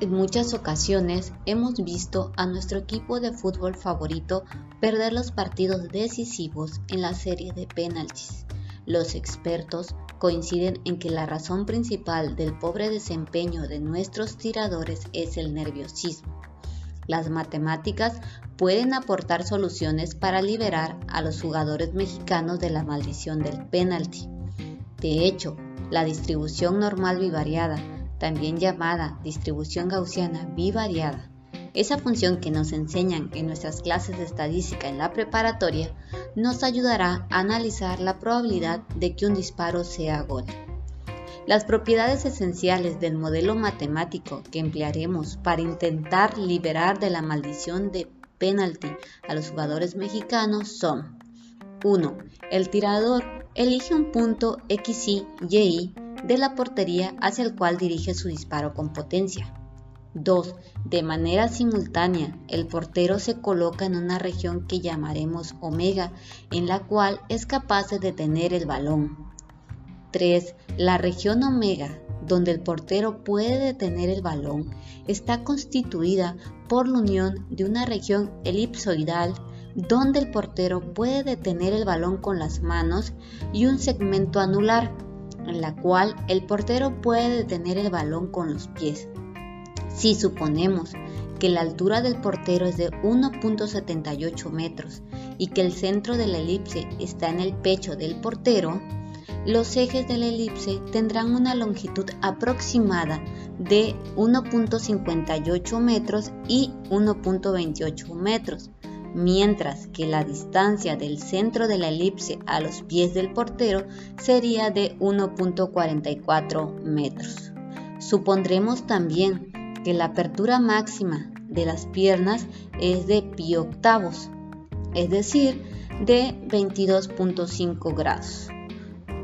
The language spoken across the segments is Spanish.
En muchas ocasiones hemos visto a nuestro equipo de fútbol favorito perder los partidos decisivos en la serie de penaltis. Los expertos coinciden en que la razón principal del pobre desempeño de nuestros tiradores es el nerviosismo. Las matemáticas pueden aportar soluciones para liberar a los jugadores mexicanos de la maldición del penalti. De hecho, la distribución normal bivariada también llamada distribución gaussiana bivariada. Esa función que nos enseñan en nuestras clases de estadística en la preparatoria nos ayudará a analizar la probabilidad de que un disparo sea gol. Las propiedades esenciales del modelo matemático que emplearemos para intentar liberar de la maldición de penalti a los jugadores mexicanos son 1. El tirador elige un punto X, Y, Y de la portería hacia el cual dirige su disparo con potencia. 2. De manera simultánea, el portero se coloca en una región que llamaremos omega, en la cual es capaz de detener el balón. 3. La región omega, donde el portero puede detener el balón, está constituida por la unión de una región elipsoidal, donde el portero puede detener el balón con las manos, y un segmento anular, en la cual el portero puede detener el balón con los pies. Si suponemos que la altura del portero es de 1.78 metros y que el centro de la elipse está en el pecho del portero, los ejes de la elipse tendrán una longitud aproximada de 1.58 metros y 1.28 metros, mientras que la distancia del centro de la elipse a los pies del portero sería de 1.44 metros. Supondremos también que la apertura máxima de las piernas es de pi octavos, es decir, de 22.5 grados.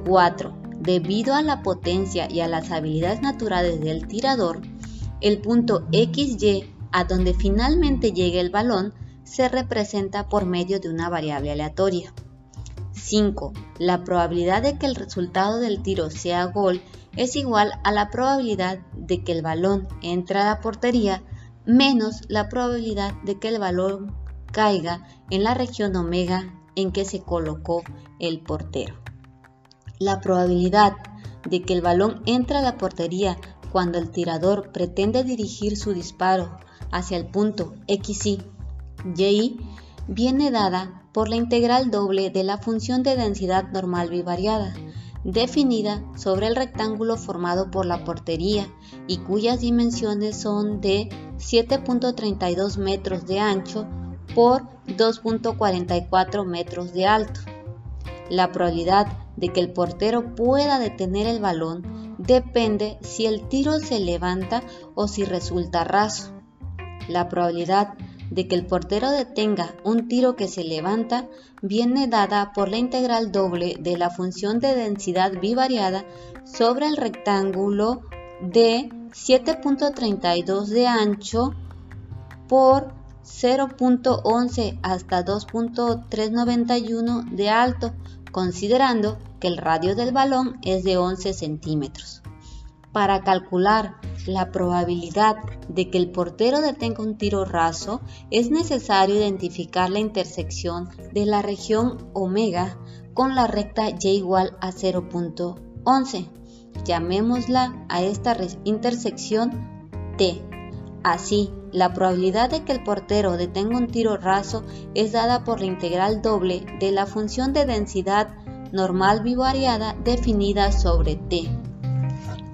4. Debido a la potencia y a las habilidades naturales del tirador, el punto XY a donde finalmente llegue el balón se representa por medio de una variable aleatoria. 5. La probabilidad de que el resultado del tiro sea gol es igual a la probabilidad de que el balón entre a la portería menos la probabilidad de que el balón caiga en la región omega en que se colocó el portero. La probabilidad de que el balón entre a la portería cuando el tirador pretende dirigir su disparo hacia el punto XY y viene dada por la integral doble de la función de densidad normal bivariada, definida sobre el rectángulo formado por la portería y cuyas dimensiones son de 7.32 metros de ancho por 2.44 metros de alto. La probabilidad de que el portero pueda detener el balón depende si el tiro se levanta o si resulta raso. La probabilidad de que el portero detenga un tiro que se levanta viene dada por la integral doble de la función de densidad bivariada sobre el rectángulo de 7.32 de ancho por 0.11 hasta 2.391 de alto, considerando que el radio del balón es de 11 centímetros. Para calcular la probabilidad de que el portero detenga un tiro raso, es necesario identificar la intersección de la región omega con la recta y igual a 0.11. Llamémosla a esta intersección T. Así, la probabilidad de que el portero detenga un tiro raso es dada por la integral doble de la función de densidad normal bivariada definida sobre T.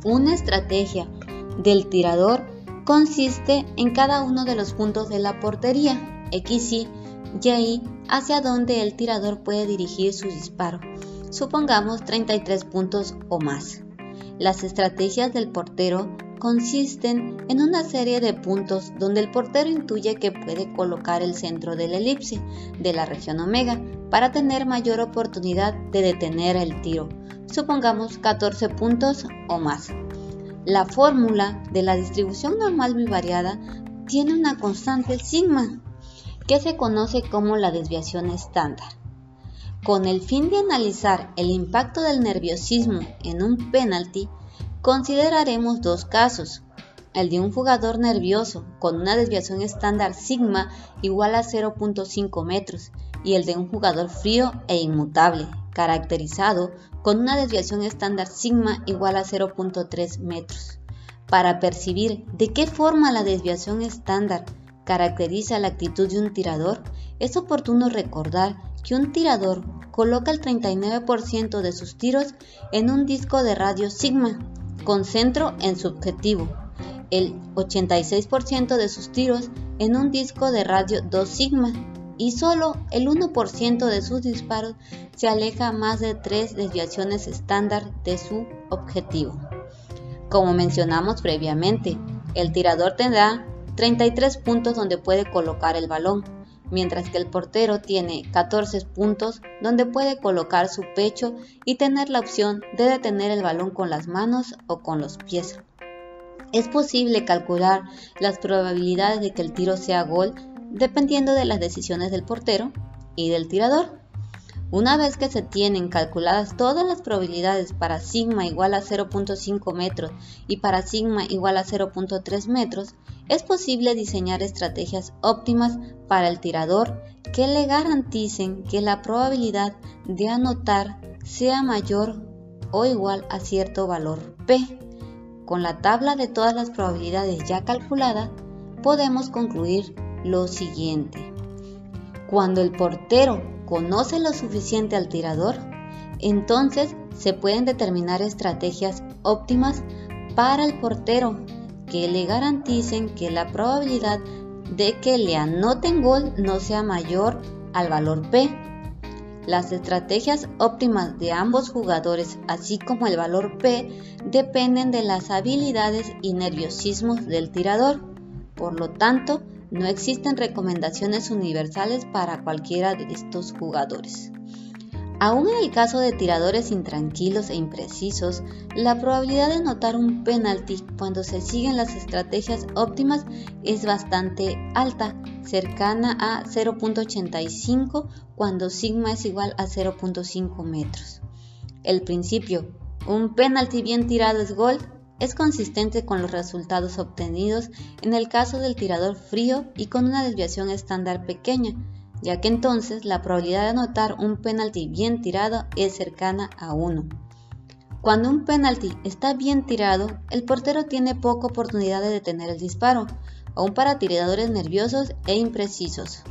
Una estrategia del tirador consiste en cada uno de los puntos de la portería, X, Y, Y, hacia donde el tirador puede dirigir su disparo, supongamos 33 puntos o más. Las estrategias del portero consisten en una serie de puntos donde el portero intuye que puede colocar el centro de la elipse de la región omega para tener mayor oportunidad de detener el tiro, supongamos 14 puntos o más. La fórmula de la distribución normal bivariada tiene una constante sigma, que se conoce como la desviación estándar. Con el fin de analizar el impacto del nerviosismo en un penalti, consideraremos dos casos. el de un jugador nervioso con una desviación estándar sigma igual a 0.5 metros y el de un jugador frío e inmutable, caracterizado con una desviación estándar sigma igual a 0.3 metros. Para percibir de qué forma la desviación estándar caracteriza la actitud de un tirador, es oportuno recordar que un tirador coloca el 39% de sus tiros en un disco de radio sigma, con centro en su objetivo, el 86% de sus tiros en un disco de radio 2 sigma y solo el 1% de sus disparos se aleja más de 3 desviaciones estándar de su objetivo. Como mencionamos previamente, el tirador tendrá 33 puntos donde puede colocar el balón, mientras que el portero tiene 14 puntos donde puede colocar su pecho y tener la opción de detener el balón con las manos o con los pies. Es posible calcular las probabilidades de que el tiro sea gol dependiendo de las decisiones del portero y del tirador. Una vez que se tienen calculadas todas las probabilidades para sigma igual a 0.5 metros y para sigma igual a 0.3 metros, es posible diseñar estrategias óptimas para el tirador que le garanticen que la probabilidad de anotar sea mayor o igual a cierto valor P. Con la tabla de todas las probabilidades ya calculada, podemos concluir lo siguiente. Cuando el portero conoce lo suficiente al tirador, entonces se pueden determinar estrategias óptimas para el portero que le garanticen que la probabilidad de que le anoten gol no sea mayor al valor P. Las estrategias óptimas de ambos jugadores, así como el valor P, dependen de las habilidades y nerviosismos del tirador. Por lo tanto, no existen recomendaciones universales para cualquiera de estos jugadores. Aún en el caso de tiradores intranquilos e imprecisos, la probabilidad de anotar un penalti cuando se siguen las estrategias óptimas es bastante alta, cercana a 0.85 cuando sigma es igual a 0.5 metros. El principio, un penalti bien tirado es gol, es consistente con los resultados obtenidos en el caso del tirador frío y con una desviación estándar pequeña, ya que entonces la probabilidad de anotar un penalti bien tirado es cercana a 1. Cuando un penalti está bien tirado, el portero tiene poca oportunidad de detener el disparo, aún para tiradores nerviosos e imprecisos.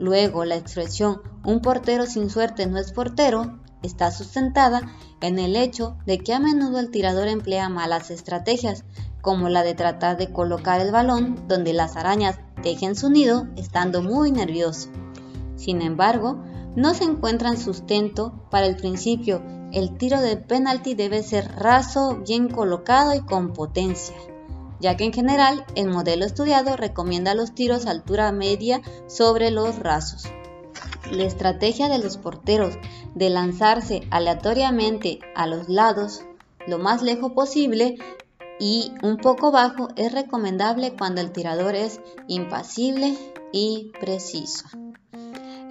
Luego, la expresión un portero sin suerte no es portero está sustentada en el hecho de que a menudo el tirador emplea malas estrategias, como la de tratar de colocar el balón donde las arañas tejen su nido estando muy nervioso. Sin embargo, no se encuentran sustento para el principio el tiro de penalti debe ser raso, bien colocado y con potencia, ya que en general el modelo estudiado recomienda los tiros a altura media sobre los rasos. La estrategia de los porteros de lanzarse aleatoriamente a los lados lo más lejos posible y un poco bajo es recomendable cuando el tirador es impasible y preciso.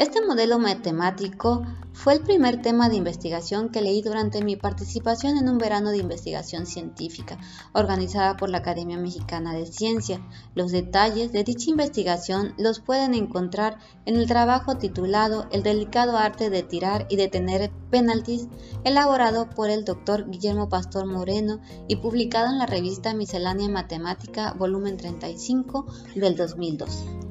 Este modelo matemático fue el primer tema de investigación que leí durante mi participación en un verano de investigación científica organizada por la Academia Mexicana de Ciencia. Los detalles de dicha investigación los pueden encontrar en el trabajo titulado El delicado arte de tirar y detener penaltis, elaborado por el doctor Guillermo Pastor Moreno y publicado en la revista Miscelánea Matemática, volumen 35 del 2002.